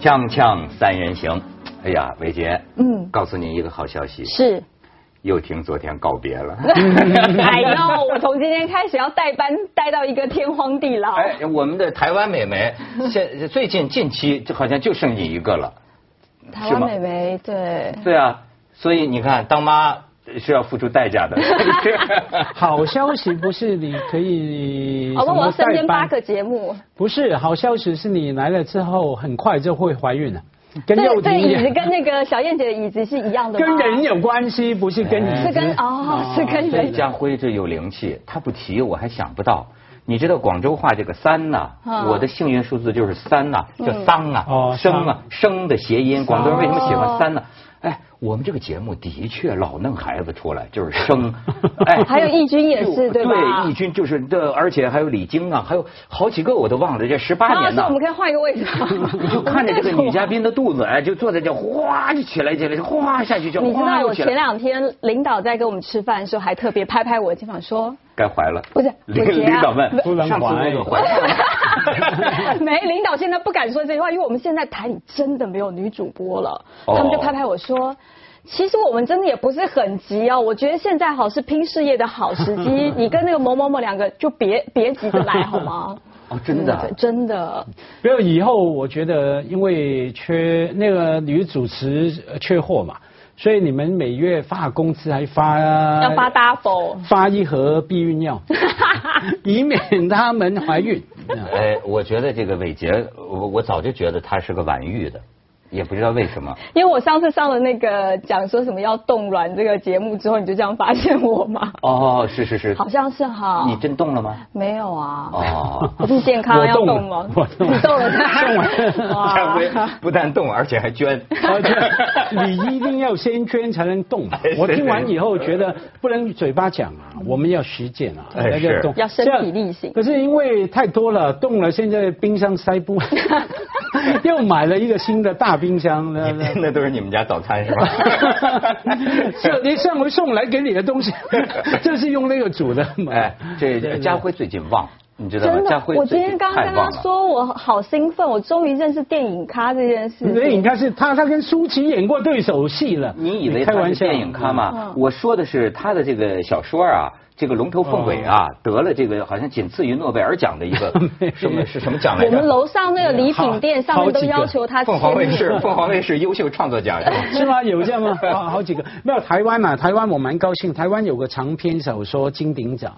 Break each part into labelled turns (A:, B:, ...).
A: 锵锵三人行，哎呀，伟杰，
B: 嗯，
A: 告诉你一个好消息，
B: 是。
A: 又听昨天告别了。
B: 哎呦，我从今天开始要带班带到一个天荒地老。
A: 哎，我们的台湾美眉，现最近近期就好像就剩你一个了。
B: 台湾美眉，对。
A: 对啊，所以你看，当妈是要付出代价的。
C: 好消息不是你可以。
B: 我我身边八个节目。
C: 不是，好消息是你来了之后，很快就会怀孕了。
B: 跟这这椅子跟那个小燕姐的椅子是一样的
C: 跟人有关系，不是跟你。
B: 是跟哦，是跟人。
A: 家辉这有灵气，他不提我还想不到。你知道广州话这个三呐，我的幸运数字就是三呐，叫桑啊，生啊，生的谐音。广东人为什么喜欢三呢？哎，我们这个节目的确老弄孩子出来，就是生。
B: 哎，还有义军也是对吧？
A: 对，义军就是的，而且还有李菁啊，还有好几个我都忘了，这十八年呢。
B: 我们可以换一个位置。
A: 你就看着这个女嘉宾的肚子，哎，就坐在这，哗就起来起来，哗下去就。
B: 你知道我前两天领导在跟我们吃饭的时候，还特别拍拍我的肩膀说。
A: 该怀了。
B: 不是，
A: 领领导问，
C: 不能怀。
B: 没，领导现在不敢说这句话，因为我们现在台里真的没有女主播了。他们就拍拍我说。其实我们真的也不是很急哦，我觉得现在好是拼事业的好时机，你跟那个某某某两个就别别急着来好吗？
A: 哦，真的，
B: 真的。
C: 没有以后，我觉得因为缺那个女主持缺货嘛，所以你们每月发工资还发
B: 要发 double，
C: 发一盒避孕药，以免他们怀孕。
A: 哎，我觉得这个伟杰，我我早就觉得他是个晚育的。也不知道为什么，
B: 因为我上次上了那个讲说什么要冻卵这个节目之后，你就这样发现我嘛？
A: 哦，是是是，
B: 好像是哈。
A: 你真冻了吗？
B: 没有啊。哦，不是健康要冻吗？
C: 我冻了，
B: 你冻了，冻
A: 了。哇，不但冻，而且还捐。
C: 你一定要先捐才能动。我听完以后觉得不能嘴巴讲啊，我们要实践啊，
A: 那就
B: 动，要身体力行。
C: 可是因为太多了，动了，现在冰箱塞不。又买了一个新的大。冰箱
A: 那那都是你们家早餐是吧？
C: 是，你上回送来给你的东西，就是用那个煮的。
A: 哎，这家辉最近旺，你知道吗？家辉
B: 我今天刚刚跟他说，我好兴奋，我终于认识电影咖这件事。
C: 电影咖是他，他跟舒淇演过对手戏了。
A: 你以为他是电影咖吗？我说的是他的这个小说啊。这个龙头凤尾啊，得了这个好像仅次于诺贝尔奖的一个 什么是什么奖来
B: 着？我们楼上那个礼品店上面都要求他
A: 凤凰卫视，凤凰卫视优秀创作奖
C: 是吗？有这样吗？好好几个，没有台湾嘛？台湾我蛮高兴，台湾有个长篇小说金鼎奖，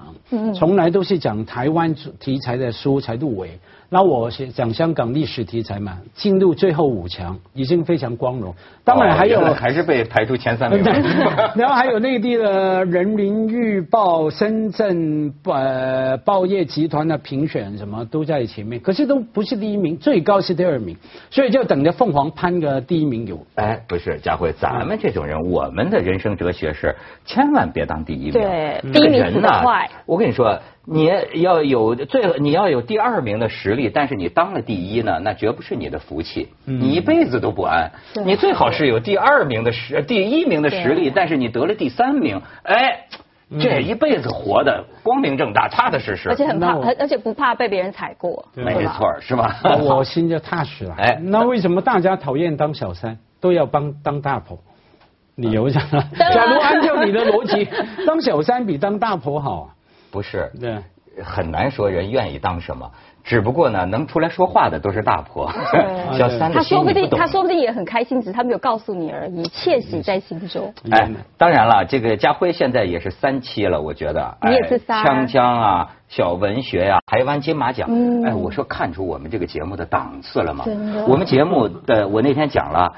C: 从来都是讲台湾题材的书才入围。那我讲香港历史题材嘛，进入最后五强已经非常光荣。当然还有
A: 还是被排出前三名。
C: 然后还有内地的人民日报、深圳呃报业集团的评选什么都在前面，可是都不是第一名，最高是第二名，所以就等着凤凰攀个第一名有。
A: 哎，不是佳慧，咱们这种人，我们的人生哲学是千万别当第一名。
B: 对，第一名很快。
A: 我跟你说。你要有最，你要有第二名的实力，但是你当了第一呢，那绝不是你的福气，你一辈子都不安。你最好是有第二名的实，第一名的实力，但是你得了第三名，哎，这一辈子活的光明正大、踏踏实实，
B: 而且很怕，而而且不怕被别人踩过，
A: 没错，是吧？
C: 我心就踏实了。哎，那为什么大家讨厌当小三，都要帮当大婆？理由啥？假如按照你的逻辑，当小三比当大婆好。
A: 不是，很难说人愿意当什么，只不过呢，能出来说话的都是大婆。小三
B: 他说不定他说不定也很开心，只是他没有告诉你而已，窃喜在心中。
A: 哎，当然了，这个家辉现在也是三期了，我觉得。
B: 你也是三。
A: 锵锵啊，小文学呀，台湾金马奖。哎，我说看出我们这个节目的档次了吗？我们节目的我那天讲了。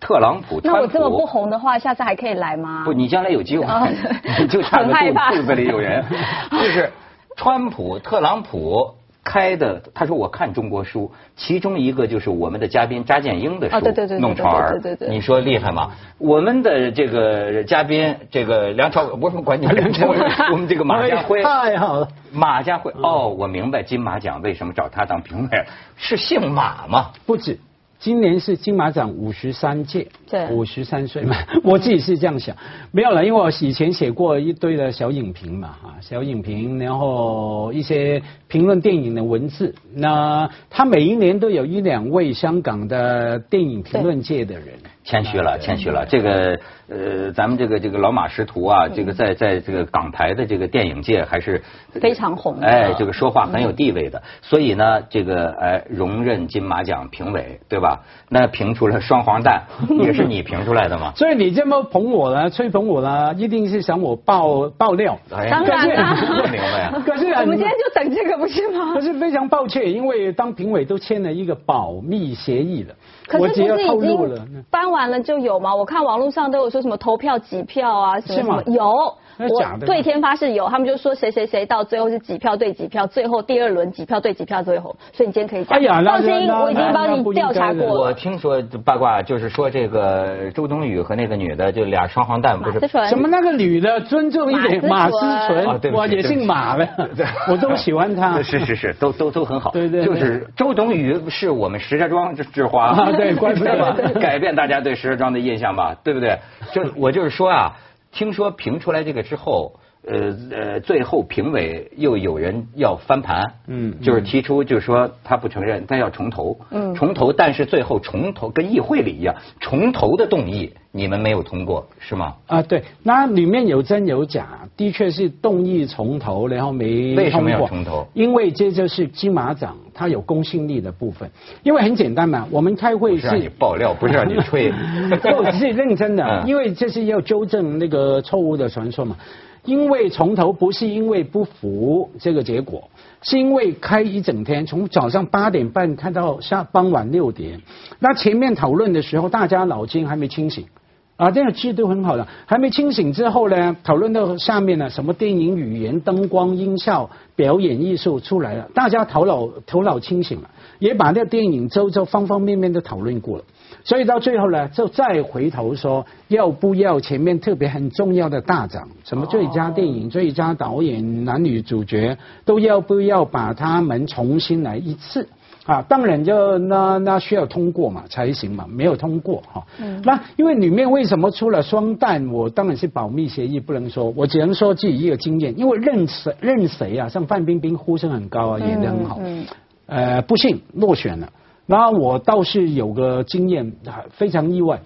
A: 特朗普，
B: 那我这么不红的话，下次还可以来吗？
A: 不，你将来有机会，你就差个肚肚子里有人。就是川普、特朗普开的，他说我看中国书，其中一个就是我们的嘉宾查建英的书，弄潮儿。你说厉害吗？我们的这个嘉宾，这个梁朝，我什么管你梁朝伟？我们这个马家辉，
C: 太好了。
A: 马家辉，哦，我明白金马奖为什么找他当评委，是姓马吗？
C: 不止。今年是金马奖五十三届，
B: 对，
C: 五十三岁嘛，我自己是这样想，没有了，因为我以前写过一堆的小影评嘛，啊，小影评，然后一些评论电影的文字，那他每一年都有一两位香港的电影评论界的人。
A: 谦虚了，谦虚了。这个呃，咱们这个这个老马识途啊，这个在在这个港台的这个电影界还是
B: 非常红。
A: 哎，这个说话很有地位的。所以呢，这个哎，荣任金马奖评委，对吧？那评出了双黄蛋，也是你评出来的嘛？
C: 所以你这么捧我呢，吹捧我呢，一定是想我爆爆料。
B: 当然了，
A: 明白。
C: 可是
B: 我们今天就等这个，不是吗？
C: 可是非常抱歉，因为当评委都签了一个保密协议了。
B: 可是不是已经颁完了就有吗？我看网络上都有说什么投票几票啊，什么什么有。我对天发誓有，他们就说谁谁谁到最后是几票对几票，最后第二轮几票对几票最后，所以你今天可以讲。哎呀放心，我已经帮你调查过了。
A: 我听说八卦就是说这个周冬雨和那个女的就俩双黄蛋不是？
C: 什么那个女的尊重一点，马思纯，我也姓马的，我都喜欢她。
A: 是是是，都都都很好。
C: 对对。
A: 就是周冬雨是我们石家庄之之花，
C: 对，怪不得
A: 改变大家对石家庄的印象吧？对不对？就我就是说啊。听说评出来这个之后，呃呃，最后评委又有人要翻盘，嗯，就是提出就是说他不承认，但要重投，嗯，重投，但是最后重投跟议会里一样，重投的动议你们没有通过是吗？
C: 啊，对，那里面有真有假，的确是动议重投，然后没
A: 为什么要重投？
C: 因为这就是金马奖它有公信力的部分，因为很简单嘛，我们开会是
A: 让你爆料，不是让你吹，
C: 我是认真的，因为这是要纠正那个错误的传说嘛。因为从头不是因为不服这个结果，是因为开一整天，从早上八点半看到下傍晚六点。那前面讨论的时候，大家脑筋还没清醒。啊，这个制度很好的，还没清醒之后呢，讨论到下面呢，什么电影语言、灯光、音效、表演艺术出来了，大家头脑头脑清醒了，也把那个电影周周方方面面都讨论过了。所以到最后呢，就再回头说要不要前面特别很重要的大奖，什么最佳电影、最佳导演、男女主角，都要不要把他们重新来一次啊？当然就那那需要通过嘛才行嘛，没有通过哈。那因为里面为什么出了双旦？我当然是保密协议不能说，我只能说自己一个经验，因为任谁任谁啊，像范冰冰呼声很高啊，演得很好，呃，不幸落选了。那我倒是有个经验，非常意外，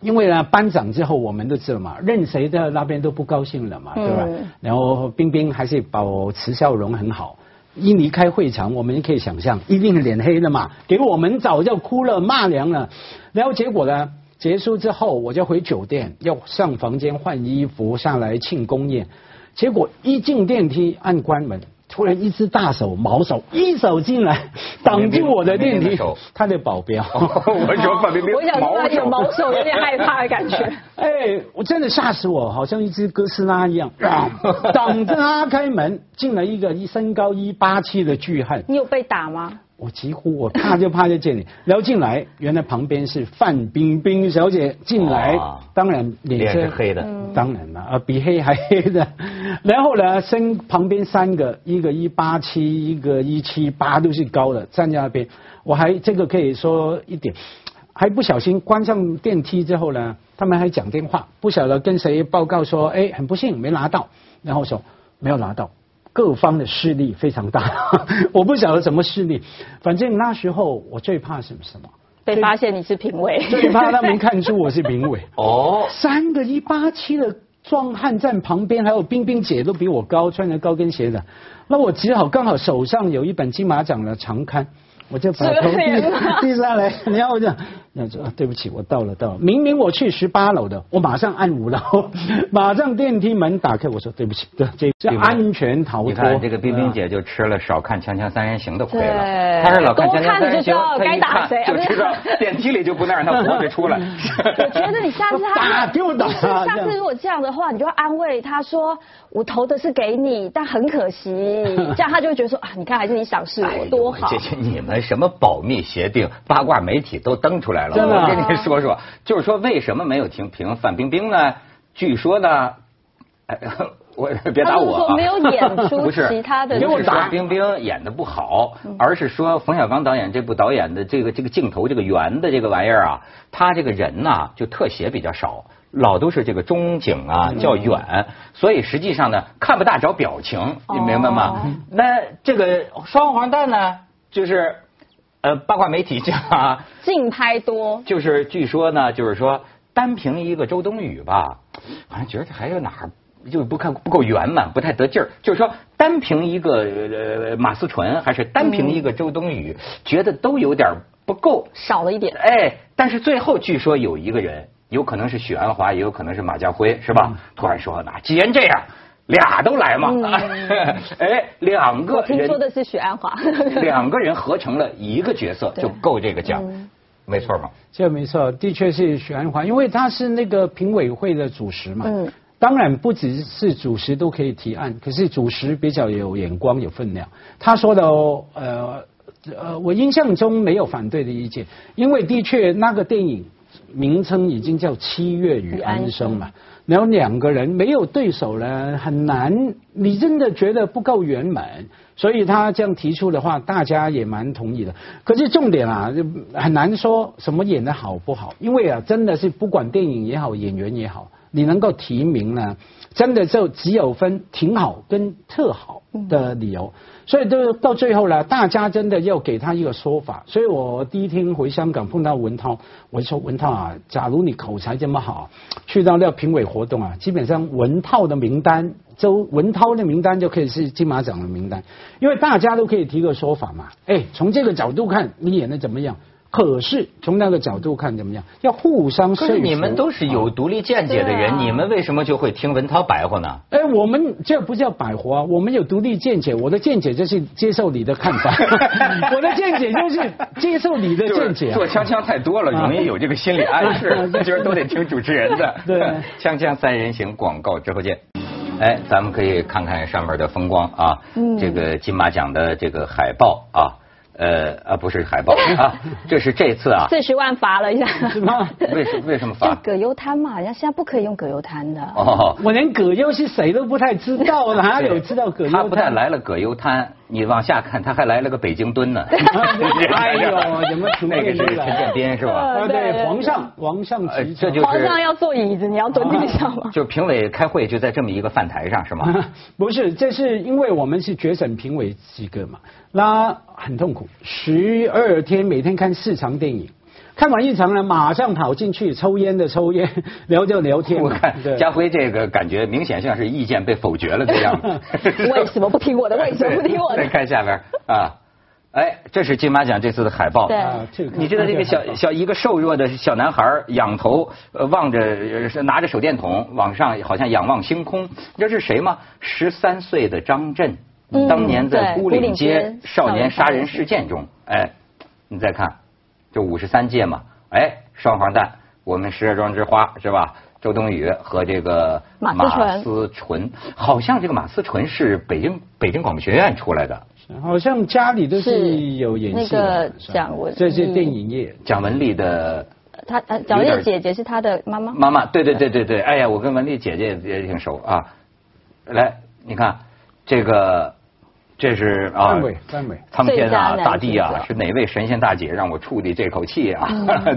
C: 因为呢班长之后，我们都知道嘛，任谁的那边都不高兴了嘛，对吧？然后冰冰还是保持笑容很好，一离开会场，我们可以想象，一定脸黑了嘛，给我们早就哭了骂娘了。然后结果呢，结束之后我就回酒店，要上房间换衣服，上来庆功宴，结果一进电梯按关门。突然，一只大手毛手一手进来，挡住我的电梯。他的保镖，
A: 我说范冰冰，
B: 我想说有毛手，有点害怕的感觉。
C: 哎，我真的吓死我，好像一只哥斯拉一样，挡着他开门，进来一个一身高一八七的巨汉。
B: 你有被打吗？
C: 我几乎我怕就怕在这里，然后进来，原来旁边是范冰冰小姐进来，当然
A: 脸是黑的，
C: 当然了，啊比黑还黑的，然后呢，身旁边三个，一个一八七，一个一七八，都是高的，站在那边，我还这个可以说一点，还不小心关上电梯之后呢，他们还讲电话，不晓得跟谁报告说，哎，很不幸没拿到，然后说没有拿到。各方的势力非常大，我不晓得什么势力，反正那时候我最怕什么什么？
B: 被发现你是评委，
C: 最怕他们看出我是评委。哦，三个一八七的壮汉站旁边，还有冰冰姐都比我高，穿着高跟鞋的，那我只好刚好手上有一本金马奖的长刊。我就把头低低下来，然后我就那说对不起，我到了到了，明明我去十八楼的，我马上按五楼，马上电梯门打开，我说对不起，对，这安全逃脱。你
A: 看这个冰冰姐就吃了少看《锵锵三人行》的亏了，她是老看《锵锵三人行》，
B: 该打谁
A: 就知道 电梯里就不能让他活着出来。
B: 我觉得你下次
C: 他打我打，
B: 下次如果这样的话，你就要安慰他说，我投的是给你，但很可惜，这样他就会觉得说啊，你看还是你赏识我多好。
A: 这些你们。什么保密协定？八卦媒体都登出来了。我跟你说说，就是说为什么没有停评范冰冰呢？据说呢，哎 我别打我
B: 啊。没有演出 其他的。
A: 不是范冰冰演的不好，而是说冯小刚导演这部导演的这个这个镜头这个圆的这个玩意儿啊，他这个人呐就特写比较少，老都是这个中景啊较远，所以实际上呢看不大着表情，你明白吗？那这个双黄蛋呢，就是呃八卦媒体讲
B: 竞拍多，
A: 就是据说呢，就是说。单凭一个周冬雨吧，好像觉得还有哪儿就不看不够圆满，不太得劲儿。就是说，单凭一个呃马思纯，还是单凭一个周冬雨，觉得都有点不够，
B: 少了一点。
A: 哎，但是最后据说有一个人，有可能是许鞍华，也有可能是马家辉，是吧？突然说，那既然这样，俩都来嘛。哎，两个。
B: 听说的是许鞍华。
A: 两个人合成了一个角色，就够这个奖。没错吧，
C: 这没错，的确是许鞍华，因为他是那个评委会的主席嘛。嗯。当然不只是主席都可以提案，可是主席比较有眼光、有分量。他说的呃呃，我印象中没有反对的意见，因为的确那个电影名称已经叫《七月与安生》嘛。然后两个人没有对手呢，很难。你真的觉得不够圆满，所以他这样提出的话，大家也蛮同意的。可是重点啊，就很难说什么演的好不好，因为啊，真的是不管电影也好，演员也好，你能够提名呢，真的就只有分挺好跟特好的理由。所以都到最后呢，大家真的要给他一个说法。所以我第一天回香港碰到文涛，我说文涛啊，假如你口才这么好，去到那评委活动啊，基本上文涛的名单，周文涛的名单就可以是金马奖的名单，因为大家都可以提个说法嘛。哎，从这个角度看，你演的怎么样？可是从那个角度看怎么样？要互相说服。
A: 你们都是有独立见解的人，你们为什么就会听文涛白话呢？
C: 哎，我们这不叫白话，我们有独立见解。我的见解就是接受你的看法，我的见解就是接受你的见解。
A: 做锵锵太多了，容易有这个心理暗示，觉 得都得听主持人的。
C: 对，
A: 锵锵三人行，广告之后见。哎，咱们可以看看上面的风光啊，这个金马奖的这个海报啊。呃啊，不是海报 啊，这是这次啊，
B: 四十万罚了一下，
A: 是吗？为什为什么罚？
B: 葛优瘫嘛，人家现在不可以用葛优瘫的。
C: 哦，我连葛优是谁都不太知道，哪有 知道葛优？
A: 他不但来了葛优瘫，你往下看，他还来了个北京蹲呢。
C: 哎呦，什么
A: 那个是陈建斌是吧？
C: 啊，对，皇上，皇上，
A: 这就是
B: 皇上要坐椅子，你要蹲地上吗？
A: 就评委开会就在这么一个饭台上是吗？
C: 不是，这是因为我们是决审评委几个嘛。那很痛苦，十二天每天看四场电影，看完一场呢，马上跑进去抽烟的抽烟，聊就聊天。
A: 我看家辉这个感觉明显像是意见被否决了的样子。
B: 为什么不听我的？为什么不听我的？
A: 再看下边啊，哎，这是金马奖这次的海报。
B: 对，
A: 你知道这个小小一个瘦弱的小男孩仰头望着拿着手电筒往上，好像仰望星空。你知道是谁吗？十三岁的张震。当年在孤岭街少年杀人事件中，哎，你再看，就五十三届嘛，哎，双黄蛋，我们石家庄之花是吧？周冬雨和这个
B: 马
A: 思纯，好像这个马思纯是北京北京广播学院出来的，
C: 好像家里都是有演
B: 戏的。蒋文，
C: 这是电影业，
A: 蒋雯丽的，
B: 他蒋雯丽姐姐是他的妈妈。
A: 妈妈，对对对对对，哎呀，我跟文丽姐姐也挺熟啊。来，你看这个。这是啊，苍天啊，大地啊，是哪位神仙大姐让我出的这口气啊？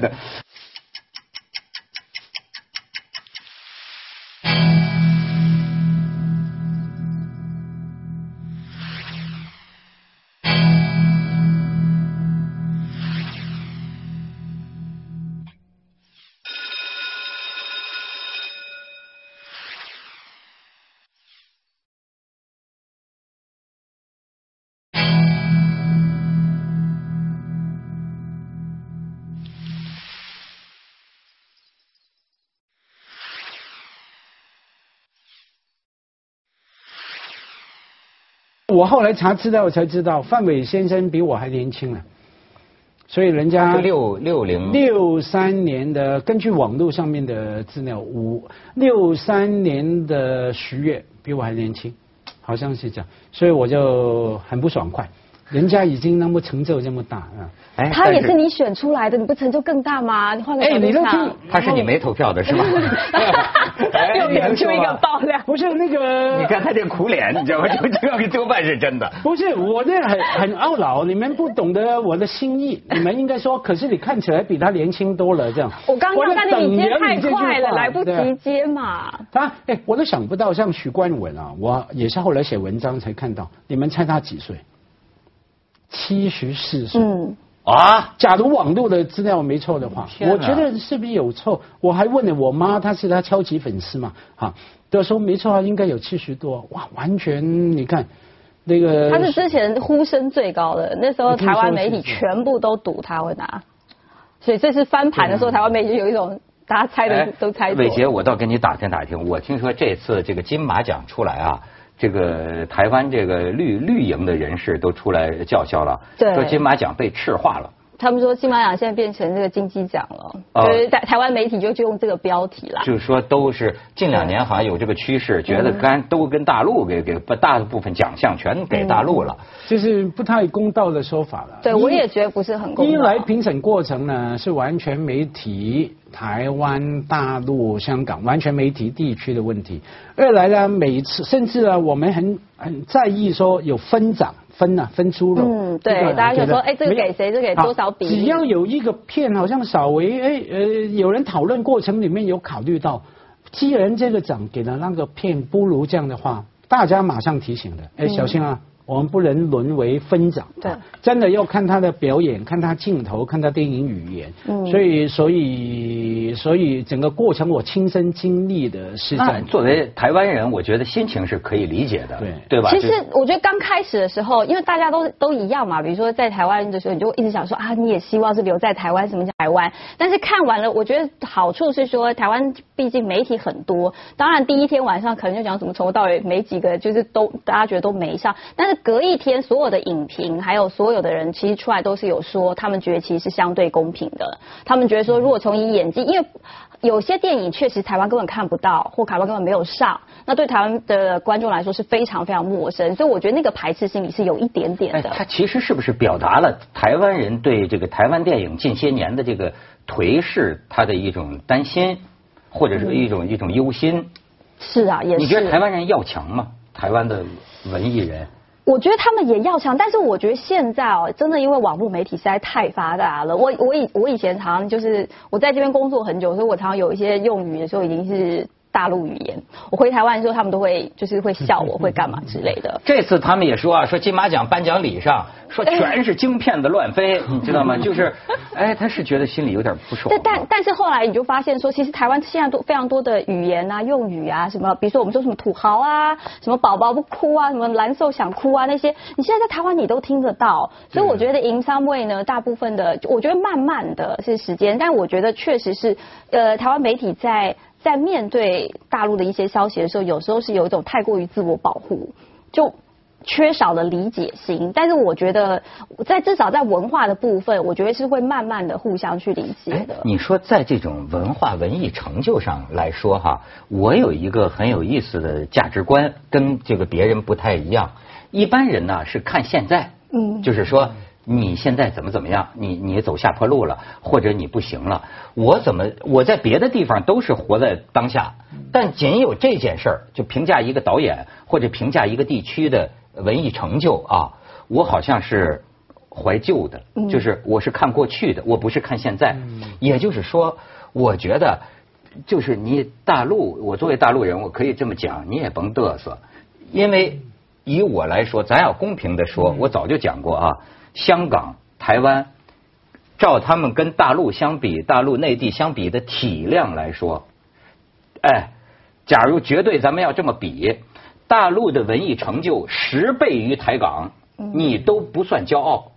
C: 我后来查资料才知道，范伟先生比我还年轻呢，所以人家
A: 六六零。
C: 六三年的，根据网络上面的资料，五六三年的十月比我还年轻，好像是这样，所以我就很不爽快。人家已经那么成就这么大啊。
B: 哎，他也是你选出来的，你不成就更大吗？你换个角度想，
A: 他是你没投票的是吧？
B: 又演出一个爆料，
C: 不是那个。
A: 你看他这苦脸，你知道吗？就这个多半是真的。
C: 不是我这很很懊恼，你们不懂得我的心意，你们应该说，可是你看起来比他年轻多了，这样。
B: 我刚刚看你接太快了，来不及接嘛。
C: 他哎，我都想不到，像许冠文啊，我也是后来写文章才看到。你们猜他几岁？七十四岁。嗯。啊！假如网络的资料没错的话，我觉得是不是有错？我还问了我妈，她是她超级粉丝嘛，哈，都说没错啊，应该有七十多，哇，完全你看那个。
B: 他是之前呼声最高的，那时候台湾媒体全部都赌他会拿，所以这次翻盘的时候，台湾媒体有一种大家猜的都猜
A: 伟杰，我倒跟你打听打听，我听说这次这个金马奖出来啊。这个台湾这个绿绿营的人士都出来叫嚣了，说金马奖被赤化了。
B: 他们说金马奖现在变成这个金鸡奖了，所以台台湾媒体就就用这个标题了。
A: 就是说都是近两年好像有这个趋势，觉得干都跟大陆给给把大部分奖项全给大陆了，
C: 就是不太公道的说法了。
B: 对，我也觉得不是很公道。
C: 一来评审过程呢是完全媒体。台湾、大陆、香港完全没提地区的问题。二来呢，每次甚至呢，我们很很在意说有分涨分啊分猪肉。
B: 嗯，对，大家就说，哎，这个给谁？这给多少比？
C: 只要有一个片好像稍微哎呃，有人讨论过程里面有考虑到，既然这个涨给了那个片不如这样的话，大家马上提醒的，哎，小心啊。我们不能沦为分长，
B: 对，
C: 真的要看他的表演，看他镜头，看他电影语言。嗯，所以，所以，所以整个过程我亲身经历的是在。
A: 作为台湾人，我觉得心情是可以理解的，对对吧？
B: 其实我觉得刚开始的时候，因为大家都都一样嘛，比如说在台湾的时候，你就一直想说啊，你也希望是留在台湾，什么叫台湾？但是看完了，我觉得好处是说，台湾毕竟媒体很多，当然第一天晚上可能就讲怎么从头到尾没几个，就是都大家觉得都没上，但是。隔一天，所有的影评还有所有的人，其实出来都是有说，他们觉得其实是相对公平的。他们觉得说，如果从以演技，因为有些电影确实台湾根本看不到，或台湾根本没有上，那对台湾的观众来说是非常非常陌生。所以我觉得那个排斥心理是有一点点的。
A: 他其实是不是表达了台湾人对这个台湾电影近些年的这个颓势，他的一种担心，或者是一种一种忧心？
B: 是啊，也是。
A: 你觉得台湾人要强吗？台湾的文艺人？
B: 我觉得他们也要强，但是我觉得现在哦，真的因为网络媒体实在太发达了。我我以我以前常常就是我在这边工作很久，所以我常常有一些用语的时候已经是。大陆语言，我回台湾的时候，他们都会就是会笑我，会干嘛之类的。
A: 这次他们也说啊，说金马奖颁奖礼上说全是京片子乱飞，你知道吗？就是，哎，他是觉得心里有点不爽。
B: 但但但是后来你就发现说，其实台湾现在都非常多的语言啊、用语啊，什么，比如说我们说什么土豪啊，什么宝宝不哭啊，什么蓝瘦想哭啊那些，你现在在台湾你都听得到。所以我觉得 In some way 呢，大部分的，我觉得慢慢的是时间，但我觉得确实是，呃，台湾媒体在。在面对大陆的一些消息的时候，有时候是有一种太过于自我保护，就缺少了理解心。但是我觉得，在至少在文化的部分，我觉得是会慢慢的互相去理解的。
A: 你说在这种文化文艺成就上来说哈，我有一个很有意思的价值观，跟这个别人不太一样。一般人呢是看现在，嗯，就是说。你现在怎么怎么样？你你走下坡路了，或者你不行了？我怎么我在别的地方都是活在当下，但仅有这件事儿，就评价一个导演或者评价一个地区的文艺成就啊，我好像是怀旧的，就是我是看过去的，我不是看现在。也就是说，我觉得就是你大陆，我作为大陆人，我可以这么讲，你也甭嘚瑟，因为以我来说，咱要公平的说，我早就讲过啊。香港、台湾，照他们跟大陆相比，大陆内地相比的体量来说，哎，假如绝对咱们要这么比，大陆的文艺成就十倍于台港，你都不算骄傲，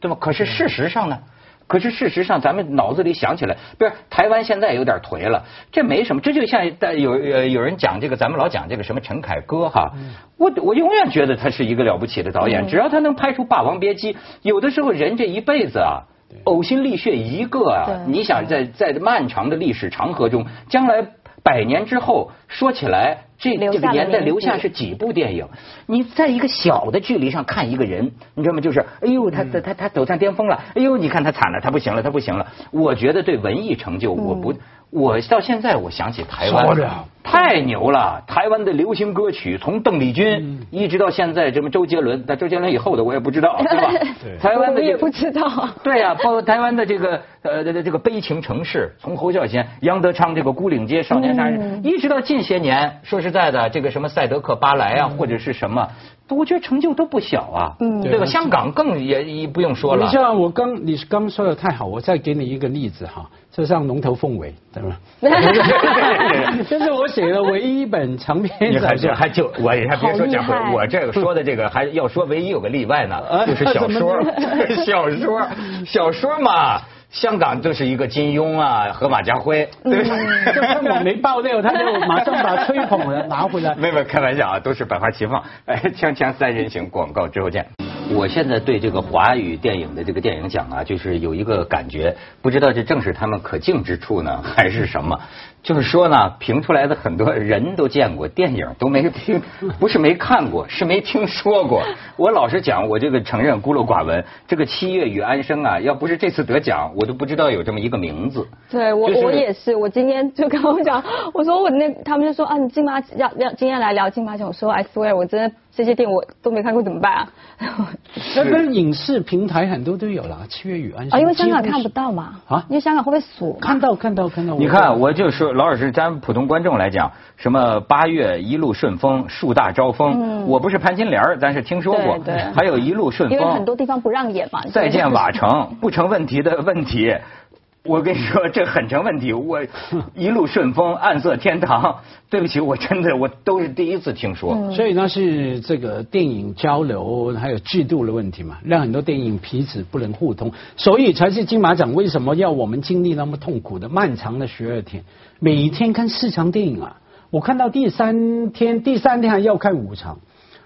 A: 对吗？可是事实上呢？可是事实上，咱们脑子里想起来，不是台湾现在有点颓了，这没什么，这就像有有人讲这个，咱们老讲这个什么陈凯歌哈，我我永远觉得他是一个了不起的导演，只要他能拍出《霸王别姬》，有的时候人这一辈子啊，呕心沥血一个啊，你想在在漫长的历史长河中，将来百年之后说起来，这这个年代留下是几部电影？你在一个小的距离上看一个人，你知道吗？就是哎呦，他他他他走上巅峰了，哎呦，你看他惨了，他不行了，他不行了。我觉得对文艺成就，我不。我到现在，我想起台湾，太牛了！台湾的流行歌曲，从邓丽君一直到现在，什么周杰伦，但周杰伦以后的我也不知道，对吧？
B: 台湾的也不知道。
A: 对呀，包括台湾的这个呃这个悲情城市，从侯孝贤、杨德昌这个孤岭街少年杀人，一直到近些年，说实在的，这个什么赛德克巴莱啊，或者是什么。我觉得成就都不小啊，嗯，对吧？香港更也也不用说了。
C: 你像我刚你刚说的太好，我再给你一个例子哈，就像龙头凤尾，对吧？这是我写的唯一一本长篇。
A: 你还是还就我还别说讲我这个说的这个还要说唯一有个例外呢，就是小说，小说，小说嘛。香港就是一个金庸啊和马家辉，对
C: 不对？我没爆料，他就马上把吹捧的拿回来。
A: 没有开玩笑啊，都是百花齐放。哎，锵锵三人行，广告之后见。我现在对这个华语电影的这个电影奖啊，就是有一个感觉，不知道这正是他们可敬之处呢，还是什么？就是说呢，评出来的很多人都见过，电影都没听，不是没看过，是没听说过。我老实讲，我这个承认孤陋寡闻。这个《七月与安生》啊，要不是这次得奖，我都不知道有这么一个名字。
B: 对我，我也是。我今天就跟我讲，我说我那，他们就说啊，你金马要要今天来聊金马奖，我说 I swear，我真的。这些电影我都没看过，怎么办啊？
C: 那跟影视平台很多都有了，《七月与安生》
B: 啊，因为香港看不到嘛啊，因为香港会不会锁？
C: 看到看到看到。
A: 你看，我就说，老老师，咱普通观众来讲，什么八月一路顺风，树大招风，我不是潘金莲，咱是听说过，还有一路顺风，
B: 因为很多地方不让演嘛。
A: 再见瓦城，不成问题的问题。我跟你说，这很成问题。我一路顺风，暗色天堂。对不起，我真的我都是第一次听说。
C: 所以那是这个电影交流还有制度的问题嘛，让很多电影彼此不能互通，所以才是金马奖为什么要我们经历那么痛苦的漫长的十二天，每一天看四场电影啊！我看到第三天，第三天还要看五场。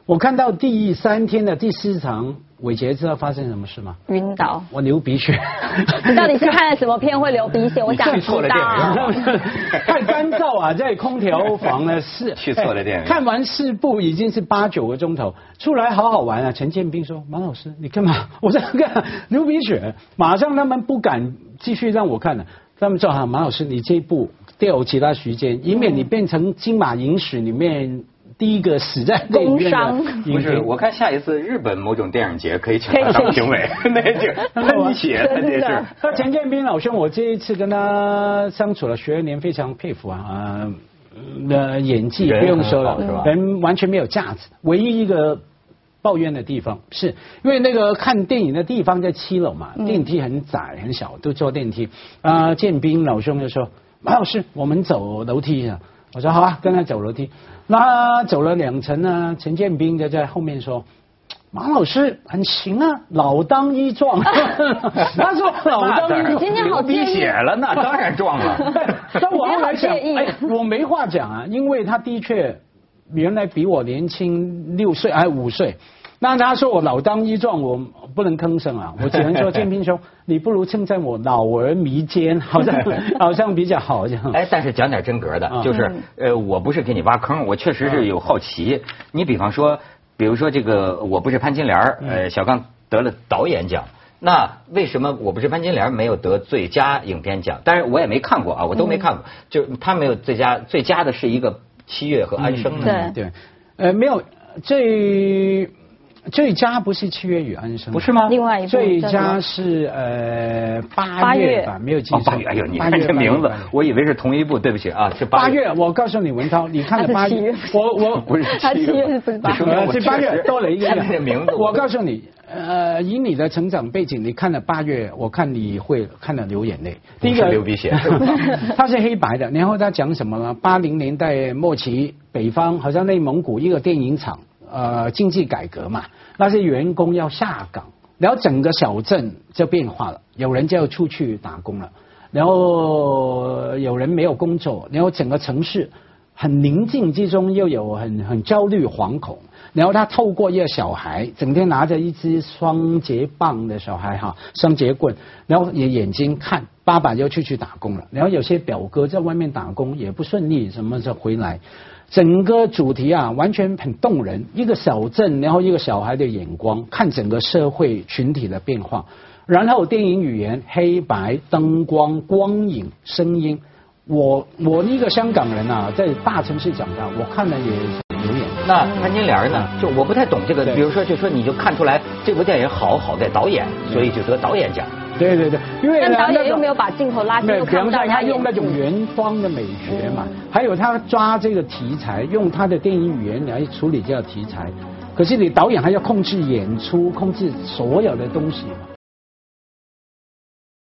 C: 我看到第三天的第四场。伟杰知道发生什么事吗？
B: 晕倒。
C: 我流鼻血。
B: 到底是看了什么片会流鼻血？我想知道。
C: 太干燥啊，在空调房呢是。
A: 去错了电影。
C: 看完四部已经是八九个钟头，出来好好玩啊！陈建斌说：“马老师，你干嘛？” 我在看流鼻血。马上他们不敢继续让我看了，他们说：“哈，马老师，你这一部调其他时间，以免你变成金马影史里面。”第一个死在
B: 工伤，
A: 不是？我看下一次日本某种电影节可以请他当评委，那就喷血，这是。
C: 那陈建斌老兄，我这一次跟他相处了十二年，非常佩服啊，呃，演技不用说了，是吧？人完全没有架子。唯一一个抱怨的地方，是因为那个看电影的地方在七楼嘛，电梯很窄很小，都坐电梯。啊，建斌老兄就说：“马老师，我们走楼梯啊。”我说：“好啊，跟他走楼梯。”那走了两层呢，陈建斌就在后面说：“马老师很行啊，老当益壮。”他说：“老当益
B: 今天好
A: 鼻血了，那 当然壮了。”
C: 但我后来想，哎，我没话讲啊，因为他的确原来比我年轻六岁还五岁。那他说我老当益壮，我不能吭声啊，我只能说建斌兄，你不如称赞我老而弥坚，好像 好像比较好这样。
A: 哎，但是讲点真格的，就是呃，我不是给你挖坑，我确实是有好奇。你比方说，比如说这个我不是潘金莲，呃，小刚得了导演奖，那为什么我不是潘金莲没有得最佳影片奖？但是我也没看过啊，我都没看过，就他没有最佳，最佳的是一个七月和安生
B: 的，
C: 对，呃，没有最。最佳不是七月与安生，
A: 不是吗？
B: 另外一部
C: 最佳是呃八月吧，没有记错。
A: 八月，哎呦，你看这名字，我以为是同一部，对不起啊，是八
C: 月。我告诉你，文涛，你看了八月，我我
A: 不是
B: 七月，不是八月，
C: 是八月多了一个
A: 名字。
C: 我告诉你，呃，以你的成长背景，你看了八月，我看你会看了流眼泪。
A: 第一个流鼻血，
C: 它是黑白的。然后他讲什么呢？八零年代末期，北方好像内蒙古一个电影厂。呃，经济改革嘛，那些员工要下岗，然后整个小镇就变化了，有人就要出去打工了，然后有人没有工作，然后整个城市很宁静之中又有很很焦虑惶恐，然后他透过一个小孩，整天拿着一支双节棒的小孩哈，双节棍，然后眼眼睛看爸爸就出去打工了，然后有些表哥在外面打工也不顺利，什么时候回来？整个主题啊，完全很动人。一个小镇，然后一个小孩的眼光，看整个社会群体的变化。然后电影语言，黑白、灯光、光影、声音。我我一个香港人啊，在大城市长大，我看了也有眼。
A: 那潘金莲呢？就我不太懂这个，比如说，就说你就看出来这部电影好好在导演，所以就得导演奖。
C: 对对对，因为
B: 导演又没有把镜头拉近，又看不到
C: 他用那种原方的美学嘛，还有他抓这个题材，用他的电影语言来处理这个题材。可是你导演还要控制演出，控制所有的东西嘛。